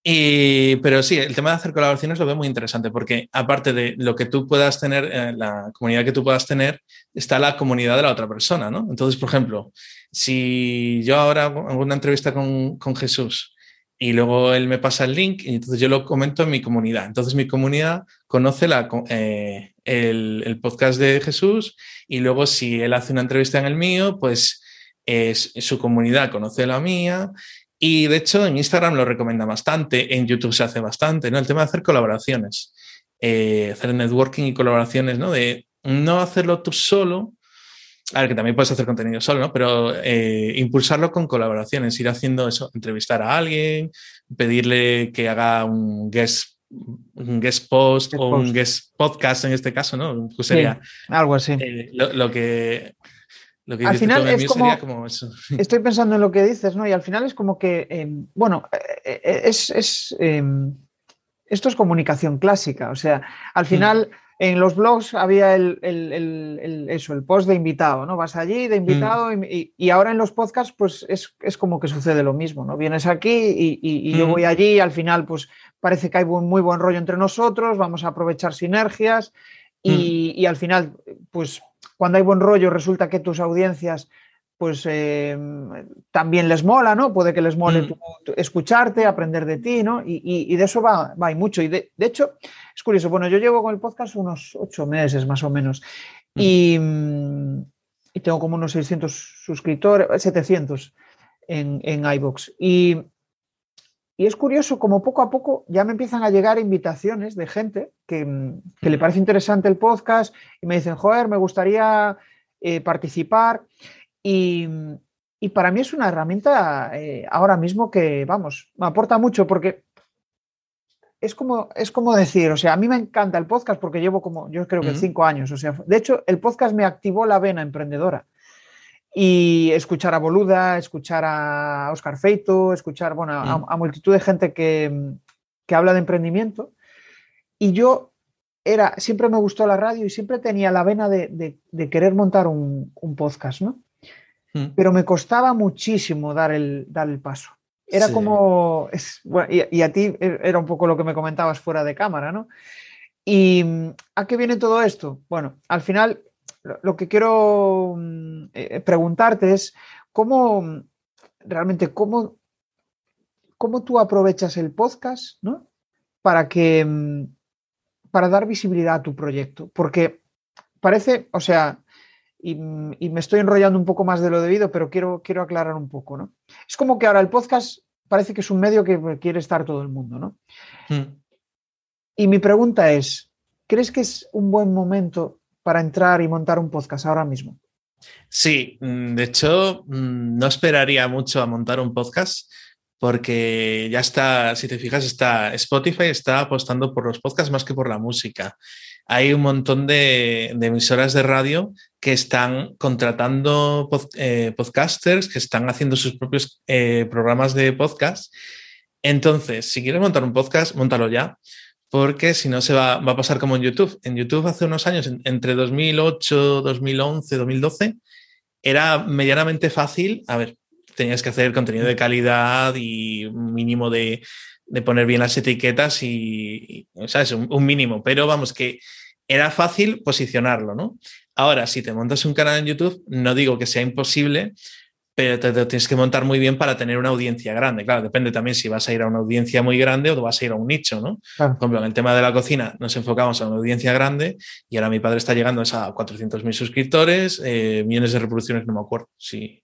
Y, pero sí, el tema de hacer colaboraciones lo veo muy interesante porque aparte de lo que tú puedas tener, eh, la comunidad que tú puedas tener, está la comunidad de la otra persona, ¿no? Entonces, por ejemplo, si yo ahora hago una entrevista con, con Jesús y luego él me pasa el link y entonces yo lo comento en mi comunidad. Entonces mi comunidad conoce la, eh, el, el, podcast de Jesús y luego si él hace una entrevista en el mío, pues es, su comunidad conoce la mía y de hecho en Instagram lo recomienda bastante, en YouTube se hace bastante, ¿no? El tema de hacer colaboraciones, eh, hacer networking y colaboraciones, ¿no? De no hacerlo tú solo, a ver, que también puedes hacer contenido solo, ¿no? Pero eh, impulsarlo con colaboraciones, ir haciendo eso, entrevistar a alguien, pedirle que haga un guest, un guest post o un guest podcast en este caso, ¿no? Pues sería algo así. Eh, lo, que al final es como, [LAUGHS] estoy pensando en lo que dices, ¿no? Y al final es como que, em, bueno, eh, eh, es, em, esto es comunicación clásica, o sea, al hmm. final en los blogs había el, eso, el post de invitado, ¿no? Vas allí de invitado hmm. y, ahora en los podcasts pues es, como que sucede lo mismo, ¿no? Vienes aquí y, yo hmm. voy allí y al final pues parece que hay muy buen rollo entre nosotros, vamos a aprovechar sinergias y, al final pues cuando hay buen rollo resulta que tus audiencias pues eh, también les mola, ¿no? Puede que les mole mm. escucharte, aprender de ti, ¿no? Y, de eso va, va y mucho. Y de, hecho, es curioso, bueno, yo llevo con el podcast unos ocho meses más o menos mm. y, y, tengo como unos 600 suscriptores, 700 en, en iVoox. Y, y es curioso como poco a poco ya me empiezan a llegar invitaciones de gente que, le parece interesante el podcast y me dicen, joder, me gustaría eh, participar. Y, para mí es una herramienta eh, ahora mismo que, vamos, me aporta mucho porque es como, es como decir, o sea, a mí me encanta el podcast porque llevo como, yo creo que cinco años. O sea, de hecho, el podcast me activó la vena emprendedora y escuchar a Boluda, escuchar a Oscar Feito, escuchar bueno, a, multitud de gente que, habla de emprendimiento. Y yo era, siempre me gustó la radio y siempre tenía la vena de, querer montar un, podcast, ¿no? Hmm. Pero me costaba muchísimo dar el, dar el paso. Era como, es, y, a ti era un poco lo que me comentabas fuera de cámara, ¿no? ¿Y a qué viene todo esto? Bueno, al final lo, que quiero mm, eh, preguntarte es cómo, realmente, cómo, cómo tú aprovechas el podcast, ¿no? Para que, mm, para dar visibilidad a tu proyecto, porque parece, o sea, y, me estoy enrollando un poco más de lo debido, pero quiero, quiero aclarar un poco, ¿no? Es como que ahora el podcast parece que es un medio que quiere estar todo el mundo, ¿no? Hmm. Y mi pregunta es, ¿crees que es un buen momento para entrar y montar un podcast ahora mismo? Sí, mm, de hecho, mm, no esperaría mucho a montar un podcast porque ya está, si te fijas, está Spotify está apostando por los podcasts más que por la música. Hay un montón de, emisoras de radio que están contratando eh, podcasters, que están haciendo sus propios eh, programas de podcast. Entonces, si quieres montar un podcast, montalo ya, porque si no se va, va, a pasar como en YouTube. En YouTube hace unos años, entre 2008, 2011, 2012, era medianamente fácil. A ver, tenías que hacer contenido de calidad y un mínimo de, poner bien las etiquetas y, ¿sabes? Un, un, mínimo, pero vamos, que era fácil posicionarlo, ¿no? Ahora, si te montas un canal en YouTube, no digo que sea imposible, pero te, tienes que montar muy bien para tener una audiencia grande. Claro, depende también si vas a ir a una audiencia muy grande o vas a ir a un nicho, ¿no? Por ejemplo, en el tema de la cocina nos enfocamos a una audiencia grande y ahora mi padre está llegando a 400.000 suscriptores, eh, millones de reproducciones, no me acuerdo si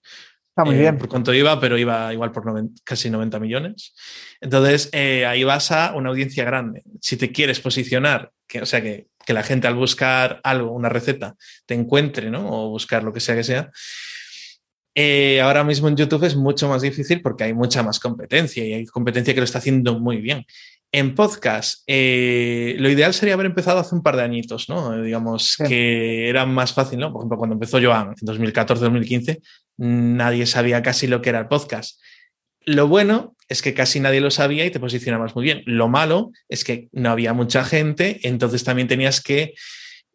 Está muy bien. Por cuánto iba, pero iba igual por casi 90 millones. Entonces, eh, ahí vas a una audiencia grande. Si te quieres posicionar, que, o sea, que, que, la gente al buscar algo, una receta, te encuentre, ¿no? O buscar lo que sea que sea. Eh, ahora mismo en YouTube es mucho más difícil porque hay mucha más competencia y hay competencia que lo está haciendo muy bien. En podcast, eh, lo ideal sería haber empezado hace un par de añitos, ¿no? Digamos que era más fácil, ¿no? Por ejemplo, cuando empezó Joan en 2014-2015, nadie sabía casi lo que era el podcast. Lo bueno es que casi nadie lo sabía y te posicionabas muy bien. Lo malo es que no había mucha gente, entonces también tenías que,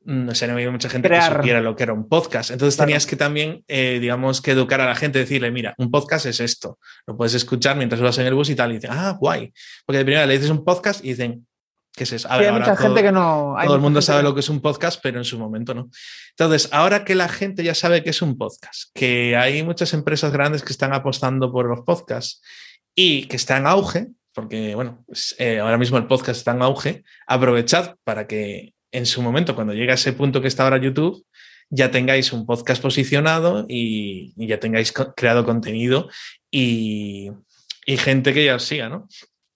no sé, no había mucha gente que supiera lo que era un podcast. Entonces tenías que también, eh, digamos, que educar a la gente, decirle, mira, un podcast es esto, lo puedes escuchar mientras vas en el bus y tal, y dicen, ah, guay. Porque de primera le dices un podcast y dicen, ¿Qué es eso? hay mucha gente que no. todo el mundo sabe lo que es un podcast, pero en su momento no. Entonces, ahora que la gente ya sabe que es un podcast, que hay muchas empresas grandes que están apostando por los podcasts y que está en auge, porque, bueno, eh, ahora mismo el podcast está en auge, aprovechad para que en su momento, cuando llegue a ese punto que está ahora YouTube, ya tengáis un podcast posicionado y, ya tengáis creado contenido y, y gente que ya os siga, ¿no?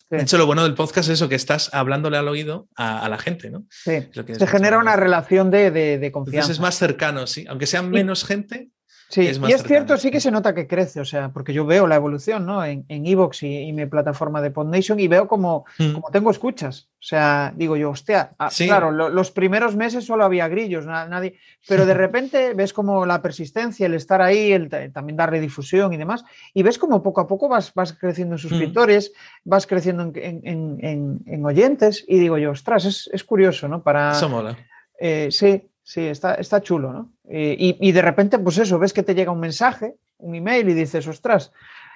De hecho, lo bueno del podcast es eso, que estás hablándole al oído a, la gente, ¿no? Sí. Se genera una relación de, de, confianza. es más cercano, sí. Aunque sean menos gente, Sí, y es cierto, sí que se nota que crece, o sea, porque yo veo la evolución, ¿no? En Evox y, mi plataforma de PodNation y veo como, mm. como, tengo escuchas. O sea, digo yo, hostia, ah, claro, los primeros meses solo había grillos, nadie, pero de [LAUGHS] repente ves como la persistencia, el estar ahí, el también darle difusión y demás, y ves como poco a poco vas, vas creciendo en mm. suscriptores, vas creciendo en, en, oyentes, y digo yo, ostras, es, es curioso, ¿no? Para, Eso mola. Eh, sí, Sí, está, está chulo, ¿no? Eh, y, de repente, pues eso, ves que te llega un mensaje, un email y dices, ostras,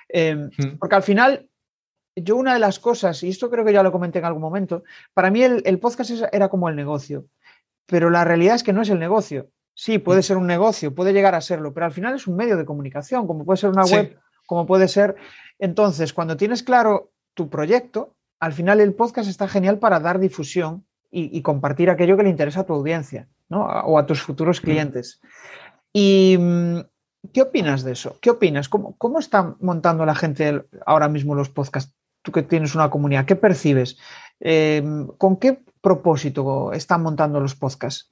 em, hmm. porque al final, yo una de las cosas, y esto creo que ya lo comenté en algún momento, para mí el, podcast era como el negocio, pero la realidad es que no es el negocio. Sí, puede hmm. ser un negocio, puede llegar a serlo, pero al final es un medio de comunicación, como puede ser una web, como puede ser... Entonces, cuando tienes claro tu proyecto, al final el podcast está genial para dar difusión y compartir aquello que le interesa a tu audiencia o a tus futuros clientes. ¿Y mm, qué opinas de eso? ¿Qué opinas? ¿Cómo, ¿Cómo está montando la gente ahora mismo los podcasts? Tú que tienes una comunidad, ¿qué percibes? Em, ¿Con qué propósito están montando los podcasts?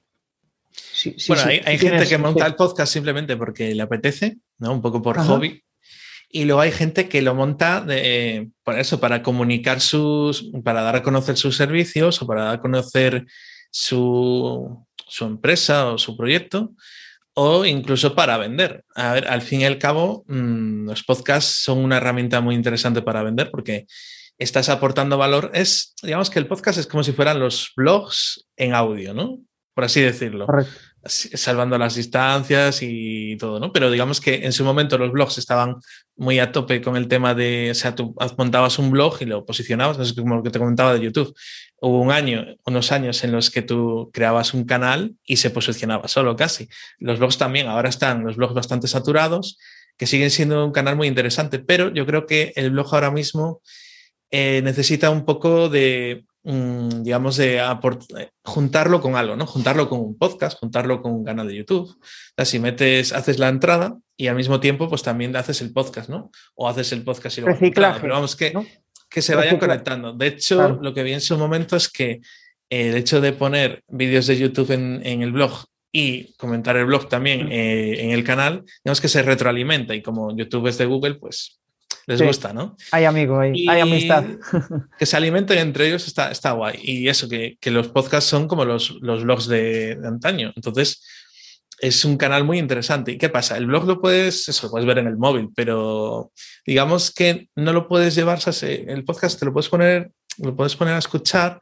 bueno, hay, gente que monta el podcast simplemente porque le apetece, ¿no? Un poco por hobby. Y luego hay gente que lo monta de, por eso, para comunicar sus, para dar a conocer sus servicios o para dar a conocer su, su empresa o su proyecto o incluso para vender. A ver, al fin y al cabo, mm, los podcasts son una herramienta muy interesante para vender porque estás aportando valor. Es, digamos que el podcast es como si fueran los blogs en audio, ¿no? Por así decirlo. Salvando las distancias y todo, ¿no? Pero digamos que en su momento los blogs estaban muy a tope con el tema de, o sea, tú montabas un blog y lo posicionabas, no es como lo que te comentaba de YouTube. Hubo un año, unos años en los que tú creabas un canal y se posicionaba solo casi. Los blogs también, ahora están los blogs bastante saturados, que siguen siendo un canal muy interesante, pero yo creo que el blog ahora mismo eh, necesita un poco de, digamos, de juntarlo con algo, ¿no? Juntarlo con un podcast, juntarlo con un canal de YouTube. O si metes, haces la entrada y al mismo tiempo, pues también haces el podcast, ¿no? O haces el podcast y luego Reciclaje, Pero vamos, que, que se vayan conectando. De hecho, lo que vi en su momento es que el hecho de poner vídeos de YouTube en, el blog y comentar el blog también eh, en el canal, digamos que se retroalimenta y como YouTube es de Google, pues les gusta, ¿no? Hay amigo, hay, hay, amistad. [LAUGHS] Que se alimenten entre ellos está, está guay. Y eso, que, que los podcasts son como los, los blogs de, antaño. Entonces, es un canal muy interesante. ¿Y qué pasa? El blog lo puedes, eso lo puedes ver en el móvil, pero digamos que no lo puedes llevar, el podcast te lo puedes poner, lo puedes poner a escuchar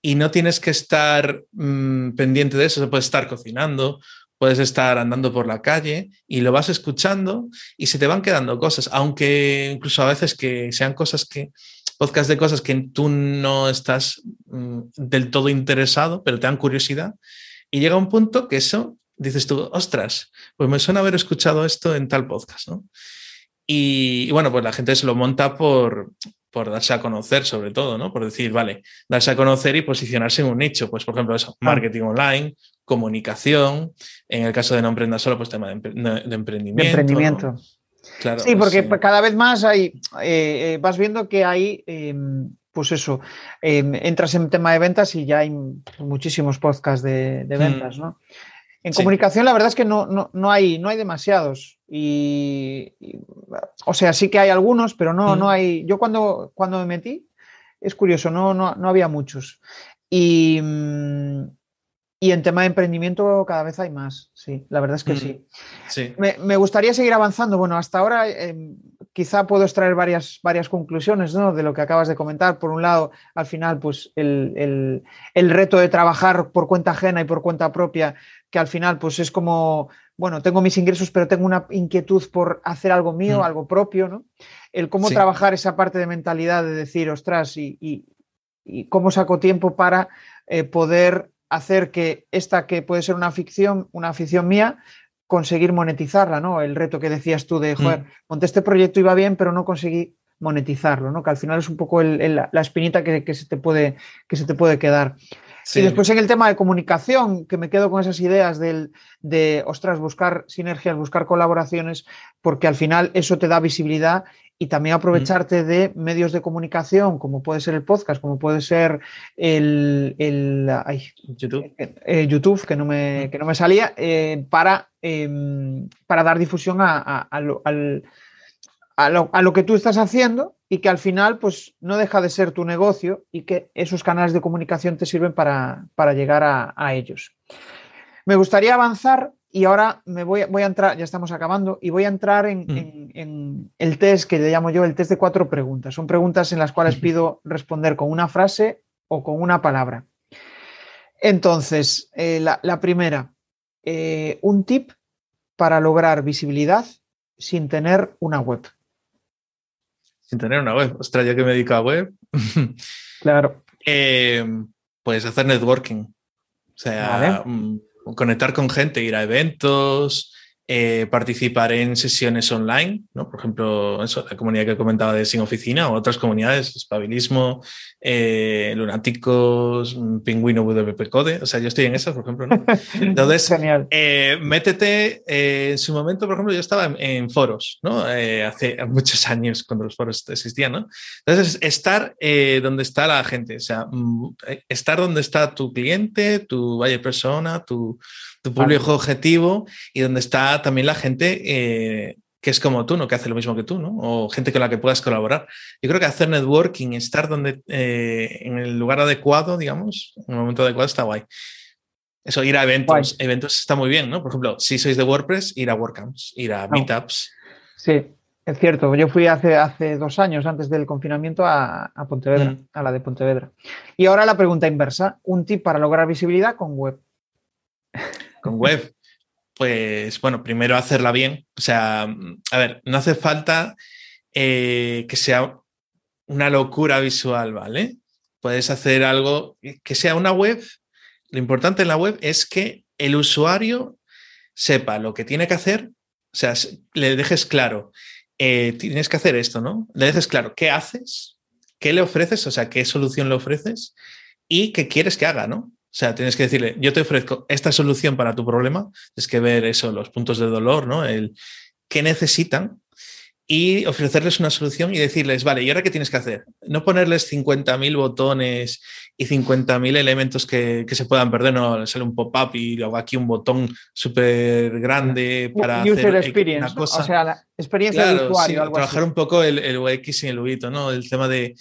y no tienes que estar mm, pendiente de eso, se puede estar cocinando puedes estar andando por la calle y lo vas escuchando y se te van quedando cosas, aunque incluso a veces que sean cosas que, podcast de cosas que tú no estás mm, del todo interesado, pero te dan curiosidad. Y llega un punto que eso, dices tú, ostras, pues me suena haber escuchado esto en tal podcast, ¿no? Y, y, bueno, pues la gente se lo monta por, por darse a conocer sobre todo, ¿no? Por decir, vale, darse a conocer y posicionarse en un nicho, pues por ejemplo eso, marketing online, comunicación, en el caso de no emprenda solo, pues tema de, emprendimiento. emprendimiento. Claro, sí, porque cada vez más hay, eh, eh, vas viendo que hay, em, pues eso, em, entras en tema de ventas y ya hay muchísimos podcasts de, mm. ventas, ¿no? En comunicación la verdad es que no, no, hay, no hay demasiados. Y, o sea, sí que hay algunos, pero no, no mm. hay. Yo cuando, cuando me metí, es curioso, no, no, no había muchos. Y, mm, y en tema de emprendimiento cada vez hay más, sí, la verdad es que sí. sí. Me, gustaría seguir avanzando. Bueno, hasta ahora em, quizá puedo extraer varias, varias conclusiones ¿no? de lo que acabas de comentar. Por un lado, al final, pues el, reto de trabajar por cuenta ajena y por cuenta propia, que al final, pues es como, bueno, tengo mis ingresos, pero tengo una inquietud por hacer algo mío, algo propio, ¿no? El cómo trabajar esa parte de mentalidad de decir, ostras, y, cómo saco tiempo para eh, poder hacer que esta que puede ser una ficción, una afición mía, conseguir monetizarla, ¿no? El reto que decías tú de, joder, mm. monté este proyecto iba bien, pero no conseguí monetizarlo, ¿no? Que al final es un poco la espinita que, se te puede, que se te puede quedar. Y después en el tema de comunicación, que me quedo con esas ideas del, de, ostras, buscar sinergias, buscar colaboraciones, porque al final eso te da visibilidad y también aprovecharte de medios de comunicación, como puede ser el podcast, como puede ser el, YouTube. Eh, eh, YouTube, que no me, no me salía, eh, para, em, para dar difusión a, lo, a, lo, que tú estás haciendo y que al final pues, no deja de ser tu negocio y que esos canales de comunicación te sirven para, llegar a ellos. Me gustaría avanzar y ahora me voy, voy, a entrar, ya estamos acabando, y voy a entrar mm. en, el test que le llamo yo el test de cuatro preguntas. Son preguntas en las cuales pido responder con una frase o con una palabra. Entonces, eh, la, primera, eh, un tip para lograr visibilidad sin tener una web. Sin tener una web. Ostras, yo que me dedico a web. [LAUGHS] claro. Eh, pues hacer networking. O sea, mm, conectar con gente, ir a eventos, eh, participar en sesiones online, ¿no? Por ejemplo, eso, la comunidad que comentaba de Sin Oficina o otras comunidades, espabilismo, eh, lunáticos, pingüino WP Code, o sea, yo estoy en esas, por ejemplo, ¿no? [LAUGHS] Entonces, Genial. Eh, métete, en su momento, por ejemplo, yo estaba en, foros, ¿no? hace muchos años, cuando los foros existían, ¿no? Entonces, estar donde está la gente, o sea, mm, estar donde está tu cliente, tu vaya persona, tu tu público objetivo y donde está también la gente eh, que es como tú, ¿no? Que hace lo mismo que tú, ¿no? O gente con la que puedas colaborar. Yo creo que hacer networking, estar donde, eh, en el lugar adecuado, digamos, en el momento adecuado está guay. Eso, ir a eventos, eventos está muy bien, ¿no? Por ejemplo, si sois de WordPress, ir a WordCamps, ir a Meetups. Sí. Es cierto, yo fui hace, hace dos años, antes del confinamiento, a, Pontevedra, mm. a la de Pontevedra. Y ahora la pregunta inversa, un tip para lograr visibilidad con web. Con web, pues bueno, primero hacerla bien. O sea, a ver, no hace falta eh, que sea una locura visual, ¿vale? Puedes hacer algo que sea una web. Lo importante en la web es que el usuario sepa lo que tiene que hacer, o sea, le dejes claro eh, tienes que hacer esto, ¿no? Le dices claro qué haces, qué le ofreces, o sea, qué solución le ofreces y qué quieres que haga, ¿no? O sea, tienes que decirle, yo te ofrezco esta solución para tu problema, tienes que ver eso, los puntos de dolor, ¿no? El qué necesitan y ofrecerles una solución y decirles, vale, ¿y ahora qué tienes que hacer? No ponerles 50.000 botones y 50.000 elementos que, se puedan perder, no, sale un pop-up y luego aquí un botón súper grande para hacer una cosa. O sea, la experiencia usuario. trabajar un poco el, el, UX y el UITO, ¿no? El tema de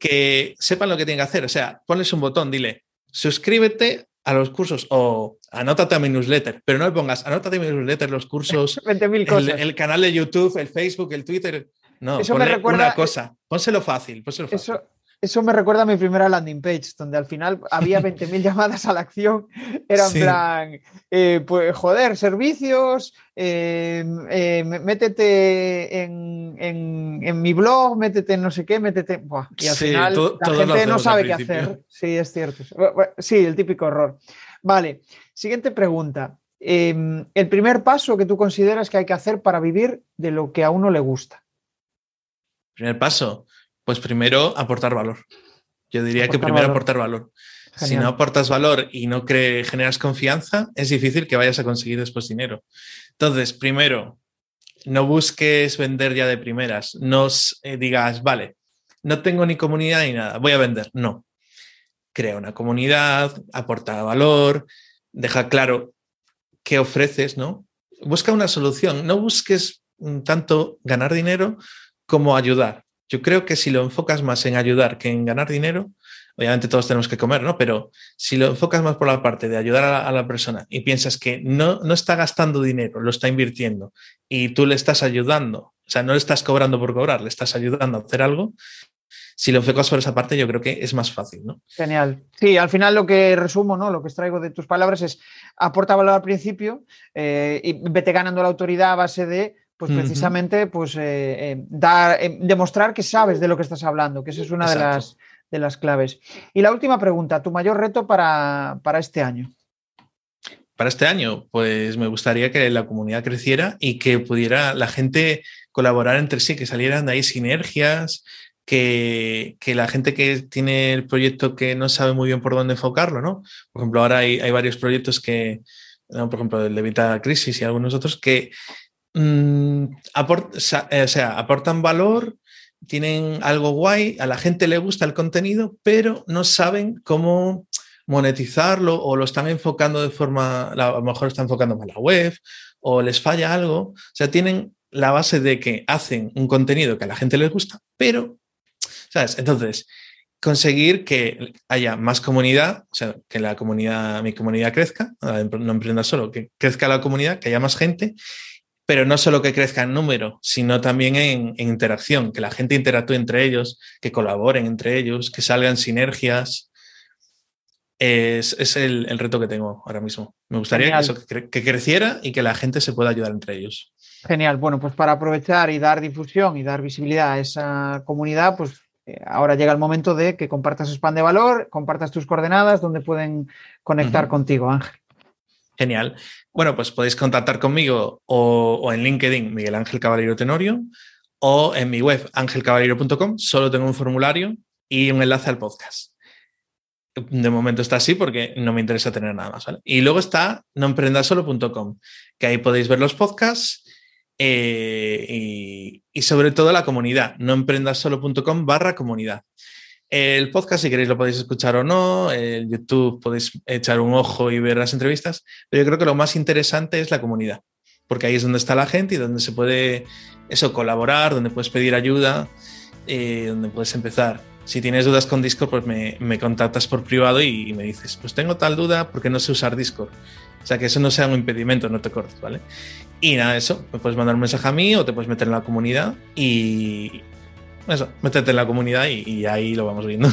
que sepan lo que tienen que hacer. O sea, ponles un botón, dile, suscríbete a los cursos o anótate a mi newsletter, pero no le pongas anótate a mi newsletter, los cursos, [LAUGHS] el, canal de YouTube, el Facebook, el Twitter. No, eso me recuerda, una cosa, pónselo fácil, pónselo fácil. Eso, eso me recuerda a mi primera landing page, donde al final [LAUGHS] había 20.000 llamadas a la acción. Era en plan, eh, pues joder, servicios, eh, eh, métete en, mi blog, métete en no sé qué, métete. y al final la gente no sabe qué hacer. Sí, es cierto. Sí, el típico error. Vale, siguiente pregunta. Em, el primer paso que tú consideras que hay que hacer para vivir de lo que a uno le gusta. Primer paso pues primero aportar valor. Yo diría que primero aportar valor. Si no aportas valor y no generas confianza, es difícil que vayas a conseguir después dinero. Entonces, primero, no busques vender ya de primeras. No eh, digas, vale, no tengo ni comunidad ni nada, voy a vender. No. Crea una comunidad, aporta valor, deja claro qué ofreces, ¿no? Busca una solución. No busques mm, tanto ganar dinero como ayudar. Yo creo que si lo enfocas más en ayudar que en ganar dinero, obviamente todos tenemos que comer, ¿no? Pero si lo enfocas más por la parte de ayudar a la, persona y piensas que no, no está gastando dinero, lo está invirtiendo y tú le estás ayudando, o sea, no le estás cobrando por cobrar, le estás ayudando a hacer algo, si lo enfocas por esa parte, yo creo que es más fácil, ¿no? Genial. Sí, al final lo que resumo, ¿no? Lo que extraigo de tus palabras es aporta valor al principio eh, y vete ganando la autoridad a base de pues precisamente pues, eh, eh, dar, eh, demostrar que sabes de lo que estás hablando, que esa es una de las, de las claves. Y la última pregunta, ¿tu mayor reto para, este año? Para este año, pues me gustaría que la comunidad creciera y que pudiera la gente colaborar entre sí, que salieran de ahí sinergias, que, la gente que tiene el proyecto que no sabe muy bien por dónde enfocarlo, ¿no? Por ejemplo, ahora hay, varios proyectos que, por ejemplo, el de Vita Crisis y algunos otros, que Mm, eh, o sea, aportan valor, tienen algo guay, a la gente le gusta el contenido, pero no saben cómo monetizarlo o lo están enfocando de forma, a lo mejor están enfocando mal la web o les falla algo. O sea, tienen la base de que hacen un contenido que a la gente les gusta, pero, ¿sabes? Entonces, conseguir que haya más comunidad, o sea, que la comunidad, mi comunidad crezca, no emprenda solo, que crezca la comunidad, que haya más gente pero no solo que crezca en número, sino también en, interacción, que la gente interactúe entre ellos, que colaboren entre ellos, que salgan sinergias. Es, el, reto que tengo ahora mismo. Me gustaría que, que, creciera y que la gente se pueda ayudar entre ellos. Genial. Bueno, pues para aprovechar y dar difusión y dar visibilidad a esa comunidad, pues eh, ahora llega el momento de que compartas spam de valor, compartas tus coordenadas donde pueden conectar contigo, Ángel. Genial. Bueno, pues podéis contactar conmigo o, en LinkedIn, Miguel Ángel Caballero Tenorio, o en mi web, angelcaballero.com. Solo tengo un formulario y un enlace al podcast. De momento está así porque no me interesa tener nada más. Y luego está noemprendasolo.com, que ahí podéis ver los podcasts eh, y, y, sobre todo la comunidad, noemprendasolo.com barra comunidad. El podcast, si queréis, lo podéis escuchar o no. El YouTube podéis echar un ojo y ver las entrevistas. Pero yo creo que lo más interesante es la comunidad, porque ahí es donde está la gente y donde se puede eso colaborar, donde puedes pedir ayuda, eh, donde puedes empezar. si tienes dudas con Discord, pues me, contactas por privado y, y, me dices, pues tengo tal duda porque no sé usar Discord. O sea, que eso no sea un impedimento, no te cortes, ¿vale? Y nada, eso, me puedes mandar un mensaje a mí o te puedes meter en la comunidad y... Eso, métete en la comunidad y, y ahí lo vamos viendo.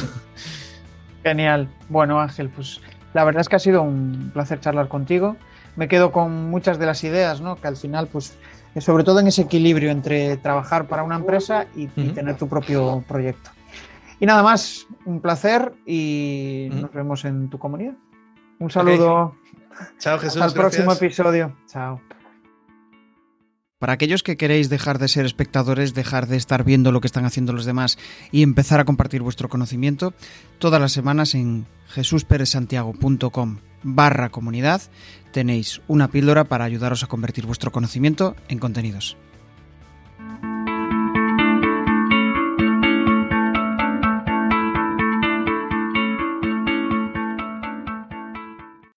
[LAUGHS] Genial. Bueno, Ángel, pues la verdad es que ha sido un placer charlar contigo. Me quedo con muchas de las ideas, ¿no? Que al final, pues, sobre todo en ese equilibrio entre trabajar para una empresa y, uh -huh. y tener tu propio proyecto. Y nada más, un placer y uh -huh. nos vemos en tu comunidad. Un saludo. Okay. Chao, Jesús. Hasta el gracias. próximo episodio. Chao. Para aquellos que queréis dejar de ser espectadores, dejar de estar viendo lo que están haciendo los demás y empezar a compartir vuestro conocimiento, todas las semanas en jesusperezsantiago.com barra comunidad tenéis una píldora para ayudaros a convertir vuestro conocimiento en contenidos.